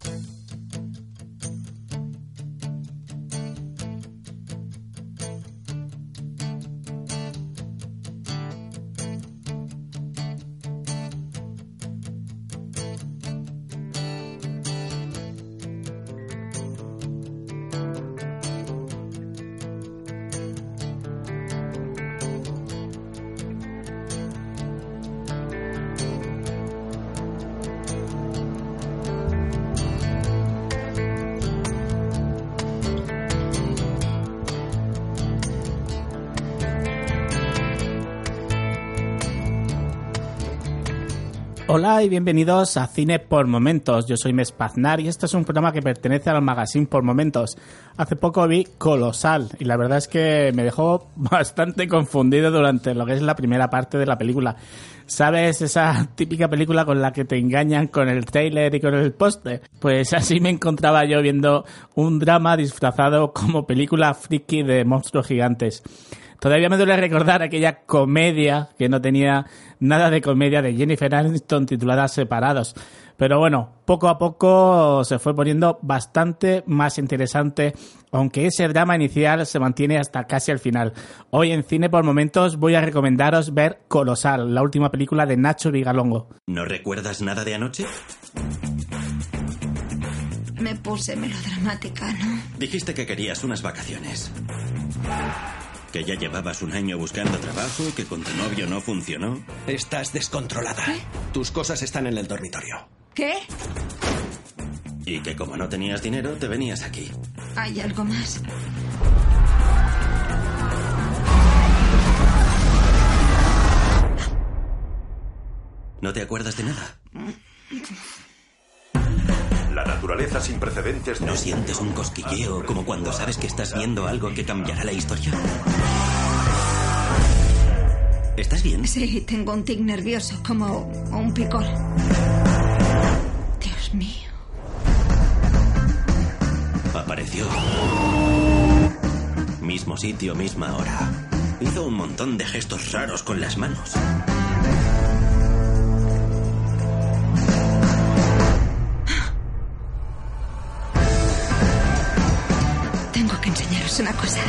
Thank you. Hola y bienvenidos a Cine por Momentos. Yo soy Mespaznar y este es un programa que pertenece al magazine por Momentos. Hace poco vi Colosal y la verdad es que me dejó bastante confundido durante lo que es la primera parte de la película. ¿Sabes esa típica película con la que te engañan con el trailer y con el póster? Pues así me encontraba yo viendo un drama disfrazado como película friki de monstruos gigantes. Todavía me duele recordar aquella comedia que no tenía nada de comedia de Jennifer Aniston titulada Separados. Pero bueno, poco a poco se fue poniendo bastante más interesante, aunque ese drama inicial se mantiene hasta casi al final. Hoy en Cine por Momentos voy a recomendaros ver Colosal, la última película de Nacho Vigalongo. ¿No recuerdas nada de anoche? Me puse melodramática, ¿no? Dijiste que querías unas vacaciones. Que ya llevabas un año buscando trabajo, que con tu novio no funcionó. Estás descontrolada. Tus cosas están en el dormitorio. ¿Qué? Y que como no tenías dinero, te venías aquí. ¿Hay algo más? ¿No te acuerdas de nada? La naturaleza sin precedentes. ¿No sientes un cosquilleo como cuando sabes que estás viendo algo que cambiará la historia? ¿Estás bien? Sí, tengo un tic nervioso, como un picor. Dios mío. Apareció. Mismo sitio, misma hora. Hizo un montón de gestos raros con las manos. Una cosa.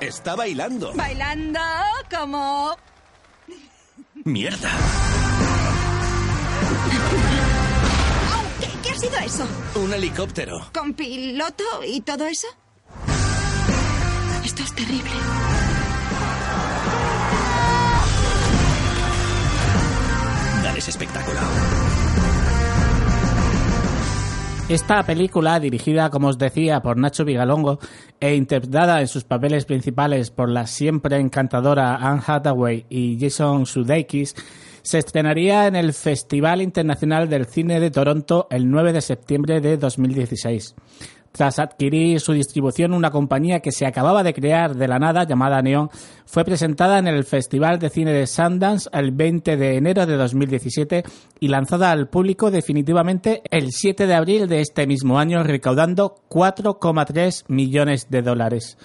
Está bailando. Bailando como... ¡Mierda! ¿Qué, qué ha sido eso? Un helicóptero. ¿Con piloto y todo eso? Esto es terrible. Dale ese espectáculo. Esta película, dirigida, como os decía, por Nacho Vigalongo e interpretada en sus papeles principales por la siempre encantadora Anne Hathaway y Jason Sudeikis, se estrenaría en el Festival Internacional del Cine de Toronto el 9 de septiembre de 2016. Tras adquirir su distribución, una compañía que se acababa de crear de la nada, llamada Neon, fue presentada en el Festival de Cine de Sundance el 20 de enero de 2017 y lanzada al público definitivamente el 7 de abril de este mismo año, recaudando 4,3 millones de dólares.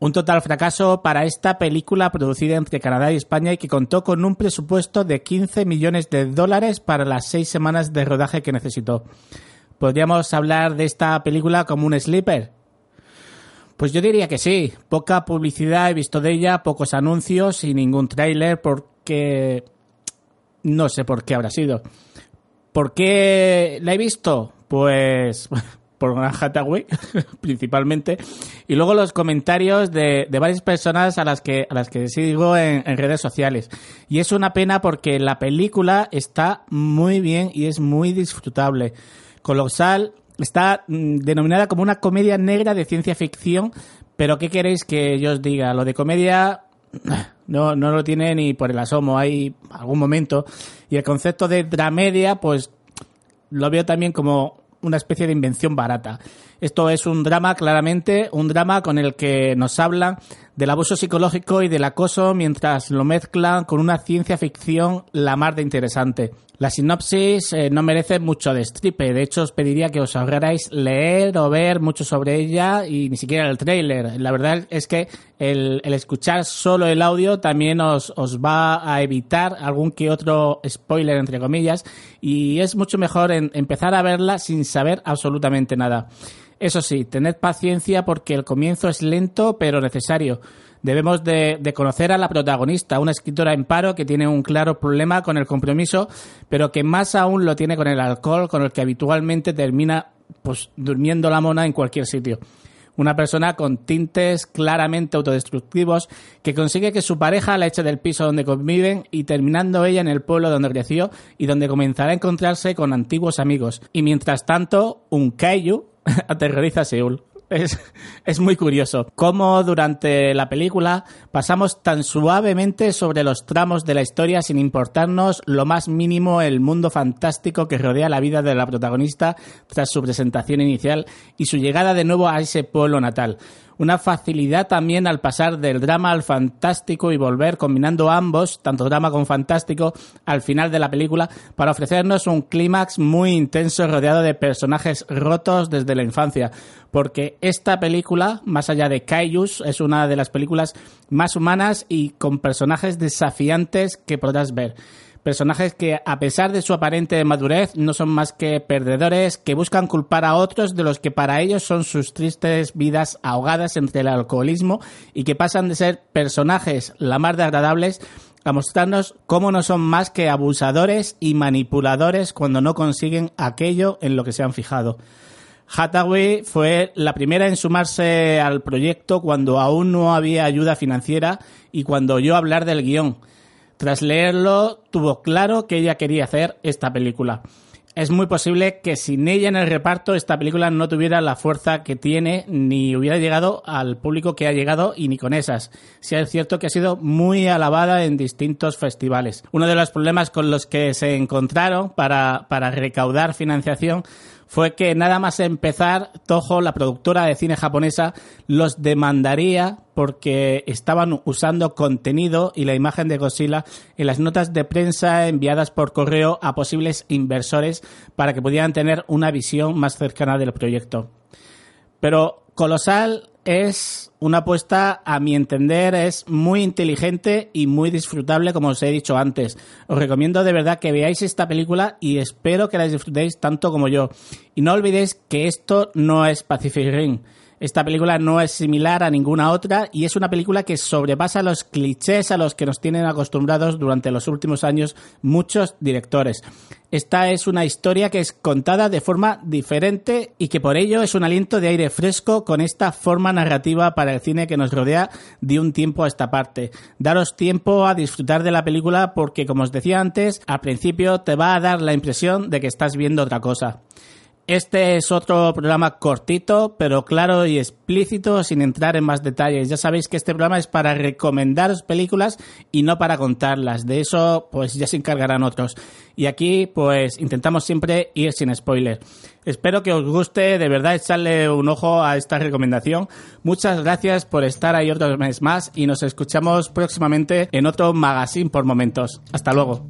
Un total fracaso para esta película producida entre Canadá y España y que contó con un presupuesto de 15 millones de dólares para las seis semanas de rodaje que necesitó. ¿Podríamos hablar de esta película como un sleeper? Pues yo diría que sí. Poca publicidad he visto de ella, pocos anuncios y ningún tráiler porque no sé por qué habrá sido. ¿Por qué la he visto? Pues por una Hathaway principalmente y luego los comentarios de, de, varias personas a las que a las que sigo en, en redes sociales y es una pena porque la película está muy bien y es muy disfrutable Colosal está mm, denominada como una comedia negra de ciencia ficción, pero ¿qué queréis que yo os diga? Lo de comedia no, no lo tiene ni por el asomo, hay algún momento. Y el concepto de dramedia, pues lo veo también como una especie de invención barata. Esto es un drama, claramente, un drama con el que nos hablan del abuso psicológico y del acoso mientras lo mezclan con una ciencia ficción la más de interesante. La sinopsis eh, no merece mucho destripe, de hecho os pediría que os ahorrarais leer o ver mucho sobre ella y ni siquiera el tráiler. La verdad es que el, escuchar solo el audio también os, os va a evitar algún que otro spoiler entre comillas y es mucho mejor empezar a verla sin saber absolutamente nada. Eso sí, tened paciencia porque el comienzo es lento pero necesario. Debemos de, conocer a la protagonista, una escritora en paro que tiene un claro problema con el compromiso, pero que más aún lo tiene con el alcohol, con el que habitualmente termina pues durmiendo la mona en cualquier sitio. Una persona con tintes claramente autodestructivos que consigue que su pareja la eche del piso donde conviven y terminando ella en el pueblo donde creció y donde comenzará a encontrarse con antiguos amigos. Y mientras tanto, un kaiju aterroriza a Seúl. Es, muy curioso cómo durante la película pasamos tan suavemente sobre los tramos de la historia sin importarnos lo más mínimo el mundo fantástico que rodea la vida de la protagonista tras su presentación inicial y su llegada de nuevo a ese pueblo natal una facilidad también al pasar del drama al fantástico y volver combinando ambos, tanto drama como fantástico, al final de la película para ofrecernos un clímax muy intenso rodeado de personajes rotos desde la infancia. Porque esta película, más allá de Kaijus, es una de las películas más humanas y con personajes desafiantes que podrás ver. Personajes que, a pesar de su aparente madurez, no son más que perdedores que buscan culpar a otros de los que para ellos son sus tristes vidas ahogadas entre el alcoholismo y que pasan de ser personajes la más de agradables a mostrarnos cómo no son más que abusadores y manipuladores cuando no consiguen aquello en lo que se han fijado. Hathaway fue la primera en sumarse al proyecto cuando aún no había ayuda financiera y cuando oyó hablar del guion. Tras leerlo, tuvo claro que ella quería hacer esta película. Es muy posible que sin ella en el reparto esta película no tuviera la fuerza que tiene ni hubiera llegado al público que ha llegado y ni con esas. Si es cierto que ha sido muy alabada en distintos festivales. Uno de los problemas con los que se encontraron para, para recaudar financiación fue que nada más empezar, Toho, la productora de cine japonesa, los demandaría porque estaban usando contenido y la imagen de Godzilla en las notas de prensa enviadas por correo a posibles inversores para que pudieran tener una visión más cercana del proyecto. Pero Colosal es una apuesta, a mi entender, es muy inteligente y muy disfrutable, como os he dicho antes. Os recomiendo de verdad que veáis esta película y espero que la disfrutéis tanto como yo. Y no olvidéis que esto no es Pacific Rim. Esta película no es similar a ninguna otra y es una película que sobrepasa los clichés a los que nos tienen acostumbrados durante los últimos años muchos directores. Esta es una historia que es contada de forma diferente y que por ello es un aliento de aire fresco con esta forma narrativa para el cine que nos rodea de un tiempo a esta parte. Daros tiempo a disfrutar de la película porque, como os decía antes, al principio te va a dar la impresión de que estás viendo otra cosa. Este es otro programa cortito, pero claro y explícito, sin entrar en más detalles. Ya sabéis que este programa es para recomendaros películas y no para contarlas. De eso, pues ya se encargarán otros. Y aquí, pues intentamos siempre ir sin spoiler. Espero que os guste, de verdad, echarle un ojo a esta recomendación. Muchas gracias por estar ahí otro mes más y nos escuchamos próximamente en otro magazine por momentos. Hasta luego.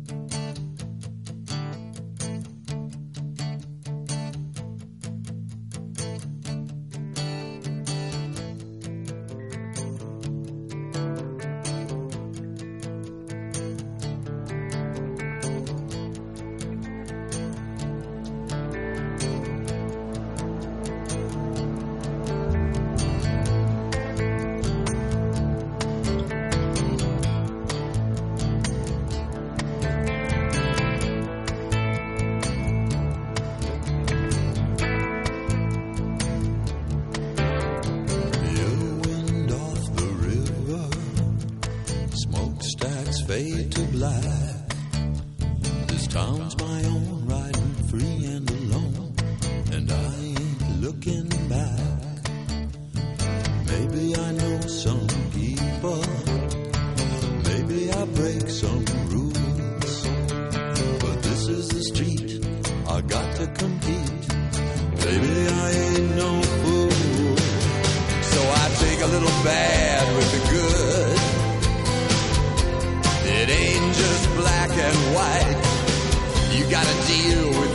fade to black. This town's my own, riding free and alone, and I ain't looking back. Maybe I know some people, maybe I break some rules, but this is the street I got to compete. Maybe I ain't no fool, so I take a little bath. Gotta deal with